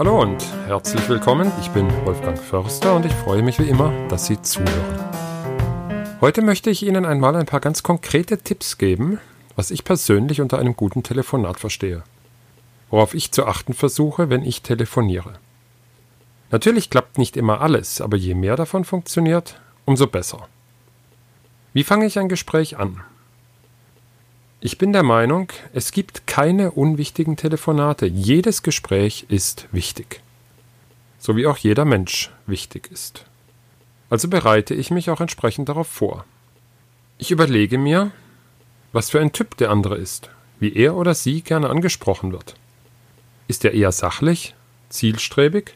Hallo und herzlich willkommen. Ich bin Wolfgang Förster und ich freue mich wie immer, dass Sie zuhören. Heute möchte ich Ihnen einmal ein paar ganz konkrete Tipps geben, was ich persönlich unter einem guten Telefonat verstehe. Worauf ich zu achten versuche, wenn ich telefoniere. Natürlich klappt nicht immer alles, aber je mehr davon funktioniert, umso besser. Wie fange ich ein Gespräch an? Ich bin der Meinung, es gibt keine unwichtigen Telefonate. Jedes Gespräch ist wichtig. So wie auch jeder Mensch wichtig ist. Also bereite ich mich auch entsprechend darauf vor. Ich überlege mir, was für ein Typ der andere ist, wie er oder sie gerne angesprochen wird. Ist er eher sachlich, zielstrebig?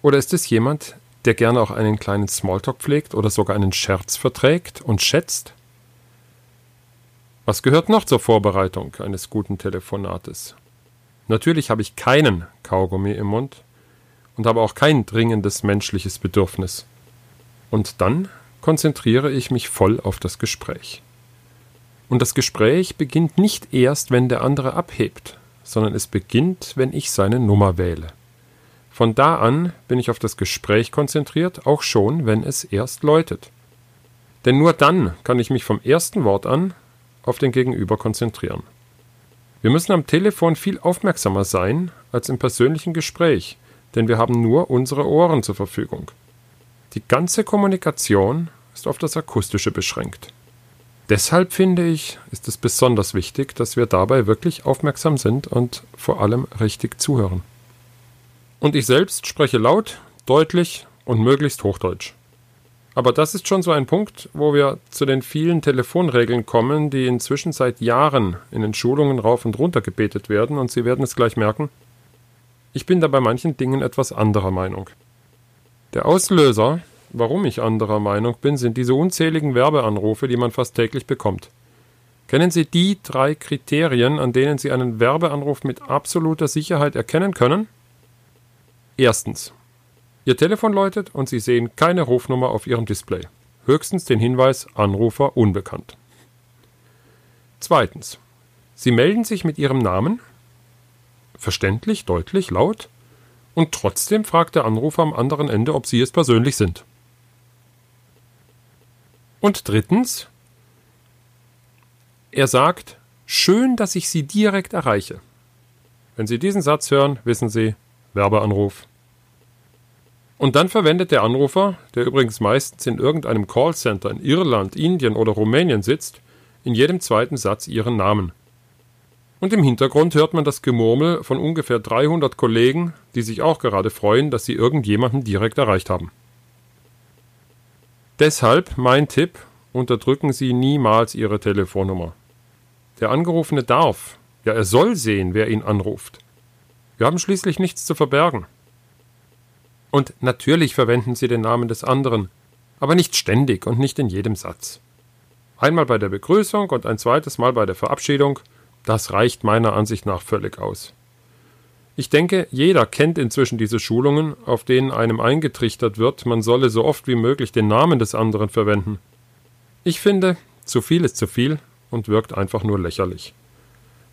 Oder ist es jemand, der gerne auch einen kleinen Smalltalk pflegt oder sogar einen Scherz verträgt und schätzt? Was gehört noch zur Vorbereitung eines guten Telefonates? Natürlich habe ich keinen Kaugummi im Mund und habe auch kein dringendes menschliches Bedürfnis. Und dann konzentriere ich mich voll auf das Gespräch. Und das Gespräch beginnt nicht erst, wenn der andere abhebt, sondern es beginnt, wenn ich seine Nummer wähle. Von da an bin ich auf das Gespräch konzentriert, auch schon, wenn es erst läutet. Denn nur dann kann ich mich vom ersten Wort an auf den Gegenüber konzentrieren. Wir müssen am Telefon viel aufmerksamer sein als im persönlichen Gespräch, denn wir haben nur unsere Ohren zur Verfügung. Die ganze Kommunikation ist auf das Akustische beschränkt. Deshalb finde ich, ist es besonders wichtig, dass wir dabei wirklich aufmerksam sind und vor allem richtig zuhören. Und ich selbst spreche laut, deutlich und möglichst Hochdeutsch. Aber das ist schon so ein Punkt, wo wir zu den vielen Telefonregeln kommen, die inzwischen seit Jahren in den Schulungen rauf und runter gebetet werden, und Sie werden es gleich merken. Ich bin da bei manchen Dingen etwas anderer Meinung. Der Auslöser, warum ich anderer Meinung bin, sind diese unzähligen Werbeanrufe, die man fast täglich bekommt. Kennen Sie die drei Kriterien, an denen Sie einen Werbeanruf mit absoluter Sicherheit erkennen können? Erstens. Ihr Telefon läutet und Sie sehen keine Rufnummer auf Ihrem Display. Höchstens den Hinweis Anrufer unbekannt. Zweitens. Sie melden sich mit Ihrem Namen, verständlich, deutlich, laut, und trotzdem fragt der Anrufer am anderen Ende, ob Sie es persönlich sind. Und drittens. Er sagt, schön, dass ich Sie direkt erreiche. Wenn Sie diesen Satz hören, wissen Sie, Werbeanruf und dann verwendet der Anrufer, der übrigens meistens in irgendeinem Callcenter in Irland, Indien oder Rumänien sitzt, in jedem zweiten Satz ihren Namen. Und im Hintergrund hört man das Gemurmel von ungefähr 300 Kollegen, die sich auch gerade freuen, dass sie irgendjemanden direkt erreicht haben. Deshalb mein Tipp, unterdrücken Sie niemals Ihre Telefonnummer. Der Angerufene darf, ja er soll sehen, wer ihn anruft. Wir haben schließlich nichts zu verbergen. Und natürlich verwenden Sie den Namen des anderen, aber nicht ständig und nicht in jedem Satz. Einmal bei der Begrüßung und ein zweites Mal bei der Verabschiedung, das reicht meiner Ansicht nach völlig aus. Ich denke, jeder kennt inzwischen diese Schulungen, auf denen einem eingetrichtert wird, man solle so oft wie möglich den Namen des anderen verwenden. Ich finde, zu viel ist zu viel und wirkt einfach nur lächerlich.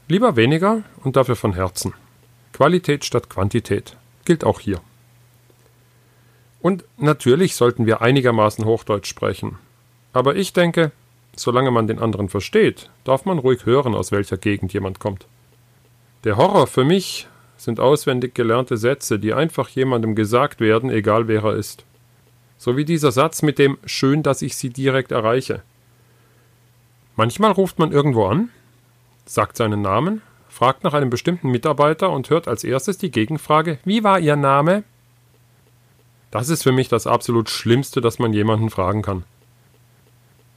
Lieber weniger und dafür von Herzen. Qualität statt Quantität gilt auch hier. Und natürlich sollten wir einigermaßen Hochdeutsch sprechen. Aber ich denke, solange man den anderen versteht, darf man ruhig hören, aus welcher Gegend jemand kommt. Der Horror für mich sind auswendig gelernte Sätze, die einfach jemandem gesagt werden, egal wer er ist. So wie dieser Satz mit dem Schön, dass ich Sie direkt erreiche. Manchmal ruft man irgendwo an, sagt seinen Namen, fragt nach einem bestimmten Mitarbeiter und hört als erstes die Gegenfrage Wie war Ihr Name? Das ist für mich das absolut Schlimmste, das man jemanden fragen kann.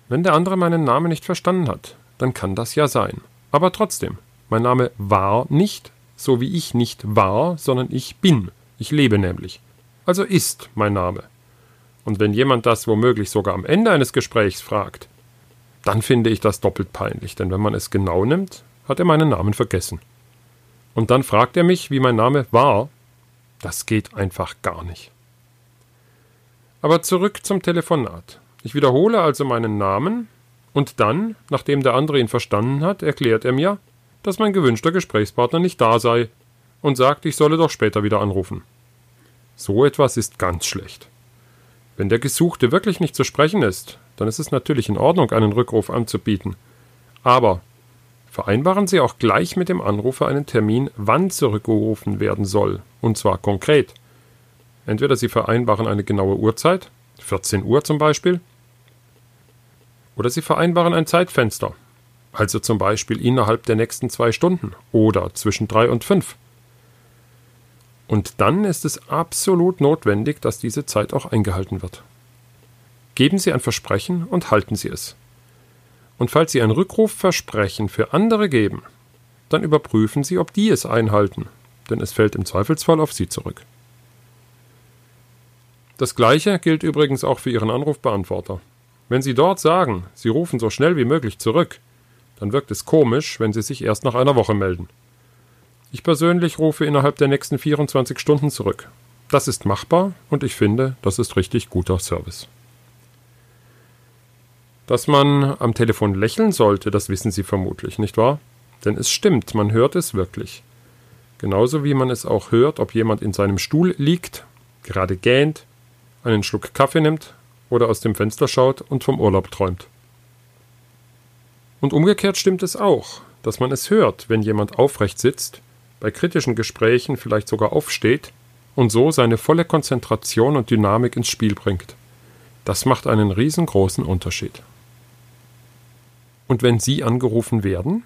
Wenn der andere meinen Namen nicht verstanden hat, dann kann das ja sein. Aber trotzdem, mein Name war nicht, so wie ich nicht war, sondern ich bin. Ich lebe nämlich. Also ist mein Name. Und wenn jemand das womöglich sogar am Ende eines Gesprächs fragt, dann finde ich das doppelt peinlich, denn wenn man es genau nimmt, hat er meinen Namen vergessen. Und dann fragt er mich, wie mein Name war. Das geht einfach gar nicht. Aber zurück zum Telefonat. Ich wiederhole also meinen Namen und dann, nachdem der andere ihn verstanden hat, erklärt er mir, dass mein gewünschter Gesprächspartner nicht da sei. und sagt, ich solle doch später wieder anrufen. So etwas ist ganz schlecht. Wenn der Gesuchte wirklich nicht zu sprechen ist, dann ist es natürlich in Ordnung, einen Rückruf anzubieten. Aber vereinbaren Sie auch gleich mit dem Anrufer einen Termin, wann zurückgerufen werden soll, und zwar konkret. Entweder Sie vereinbaren eine genaue Uhrzeit, 14 Uhr zum Beispiel, oder Sie vereinbaren ein Zeitfenster, also zum Beispiel innerhalb der nächsten zwei Stunden oder zwischen drei und fünf. Und dann ist es absolut notwendig, dass diese Zeit auch eingehalten wird. Geben Sie ein Versprechen und halten Sie es. Und falls Sie ein Rückrufversprechen für andere geben, dann überprüfen Sie, ob die es einhalten, denn es fällt im Zweifelsfall auf Sie zurück. Das gleiche gilt übrigens auch für Ihren Anrufbeantworter. Wenn Sie dort sagen, Sie rufen so schnell wie möglich zurück, dann wirkt es komisch, wenn Sie sich erst nach einer Woche melden. Ich persönlich rufe innerhalb der nächsten 24 Stunden zurück. Das ist machbar und ich finde, das ist richtig guter Service. Dass man am Telefon lächeln sollte, das wissen Sie vermutlich, nicht wahr? Denn es stimmt, man hört es wirklich. Genauso wie man es auch hört, ob jemand in seinem Stuhl liegt, gerade gähnt, einen Schluck Kaffee nimmt oder aus dem Fenster schaut und vom Urlaub träumt. Und umgekehrt stimmt es auch, dass man es hört, wenn jemand aufrecht sitzt, bei kritischen Gesprächen vielleicht sogar aufsteht und so seine volle Konzentration und Dynamik ins Spiel bringt. Das macht einen riesengroßen Unterschied. Und wenn Sie angerufen werden?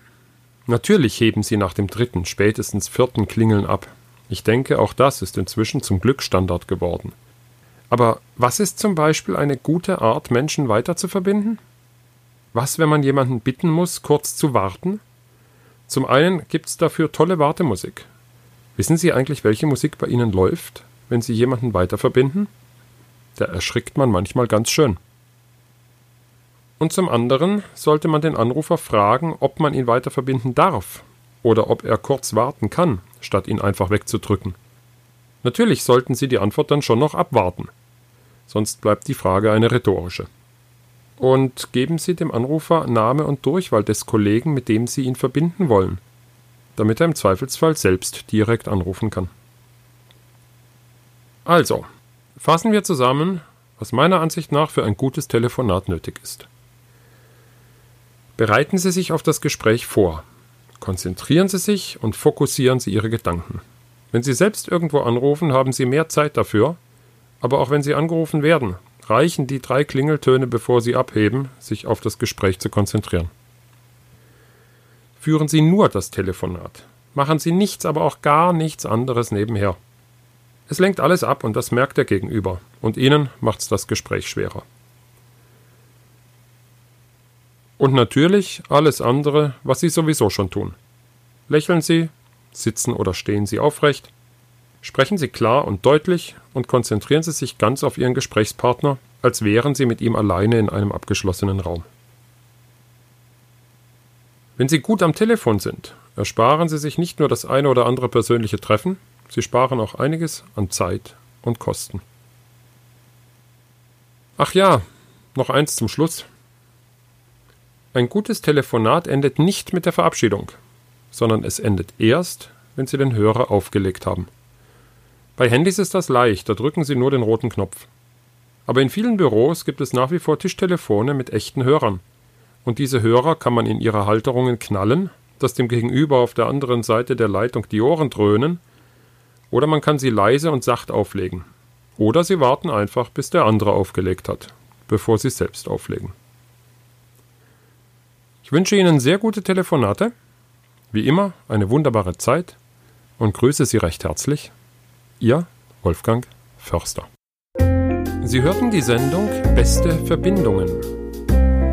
Natürlich heben Sie nach dem dritten, spätestens vierten Klingeln ab. Ich denke, auch das ist inzwischen zum Glück Standard geworden. Aber was ist zum Beispiel eine gute Art, Menschen weiter zu verbinden? Was, wenn man jemanden bitten muss, kurz zu warten? Zum einen gibt es dafür tolle Wartemusik. Wissen Sie eigentlich, welche Musik bei Ihnen läuft, wenn Sie jemanden weiter verbinden? Da erschrickt man manchmal ganz schön. Und zum anderen sollte man den Anrufer fragen, ob man ihn weiter verbinden darf oder ob er kurz warten kann, statt ihn einfach wegzudrücken. Natürlich sollten Sie die Antwort dann schon noch abwarten. Sonst bleibt die Frage eine rhetorische und geben Sie dem Anrufer Name und Durchwahl des Kollegen, mit dem Sie ihn verbinden wollen, damit er im Zweifelsfall selbst direkt anrufen kann. Also, fassen wir zusammen, was meiner Ansicht nach für ein gutes Telefonat nötig ist. Bereiten Sie sich auf das Gespräch vor. Konzentrieren Sie sich und fokussieren Sie Ihre Gedanken. Wenn Sie selbst irgendwo anrufen, haben Sie mehr Zeit dafür, aber auch wenn Sie angerufen werden, reichen die drei Klingeltöne, bevor Sie abheben, sich auf das Gespräch zu konzentrieren. Führen Sie nur das Telefonat. Machen Sie nichts, aber auch gar nichts anderes nebenher. Es lenkt alles ab und das merkt der Gegenüber. Und Ihnen macht's das Gespräch schwerer. Und natürlich alles andere, was Sie sowieso schon tun. Lächeln Sie, sitzen oder stehen Sie aufrecht, Sprechen Sie klar und deutlich und konzentrieren Sie sich ganz auf Ihren Gesprächspartner, als wären Sie mit ihm alleine in einem abgeschlossenen Raum. Wenn Sie gut am Telefon sind, ersparen Sie sich nicht nur das eine oder andere persönliche Treffen, Sie sparen auch einiges an Zeit und Kosten. Ach ja, noch eins zum Schluss. Ein gutes Telefonat endet nicht mit der Verabschiedung, sondern es endet erst, wenn Sie den Hörer aufgelegt haben. Bei Handys ist das leicht, da drücken Sie nur den roten Knopf. Aber in vielen Büros gibt es nach wie vor Tischtelefone mit echten Hörern. Und diese Hörer kann man in ihre Halterungen knallen, dass dem Gegenüber auf der anderen Seite der Leitung die Ohren dröhnen, oder man kann sie leise und sacht auflegen. Oder Sie warten einfach, bis der andere aufgelegt hat, bevor Sie selbst auflegen. Ich wünsche Ihnen sehr gute Telefonate, wie immer eine wunderbare Zeit und grüße Sie recht herzlich, Ihr Wolfgang Förster. Sie hörten die Sendung Beste Verbindungen.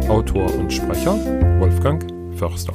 Autor und Sprecher Wolfgang Förster.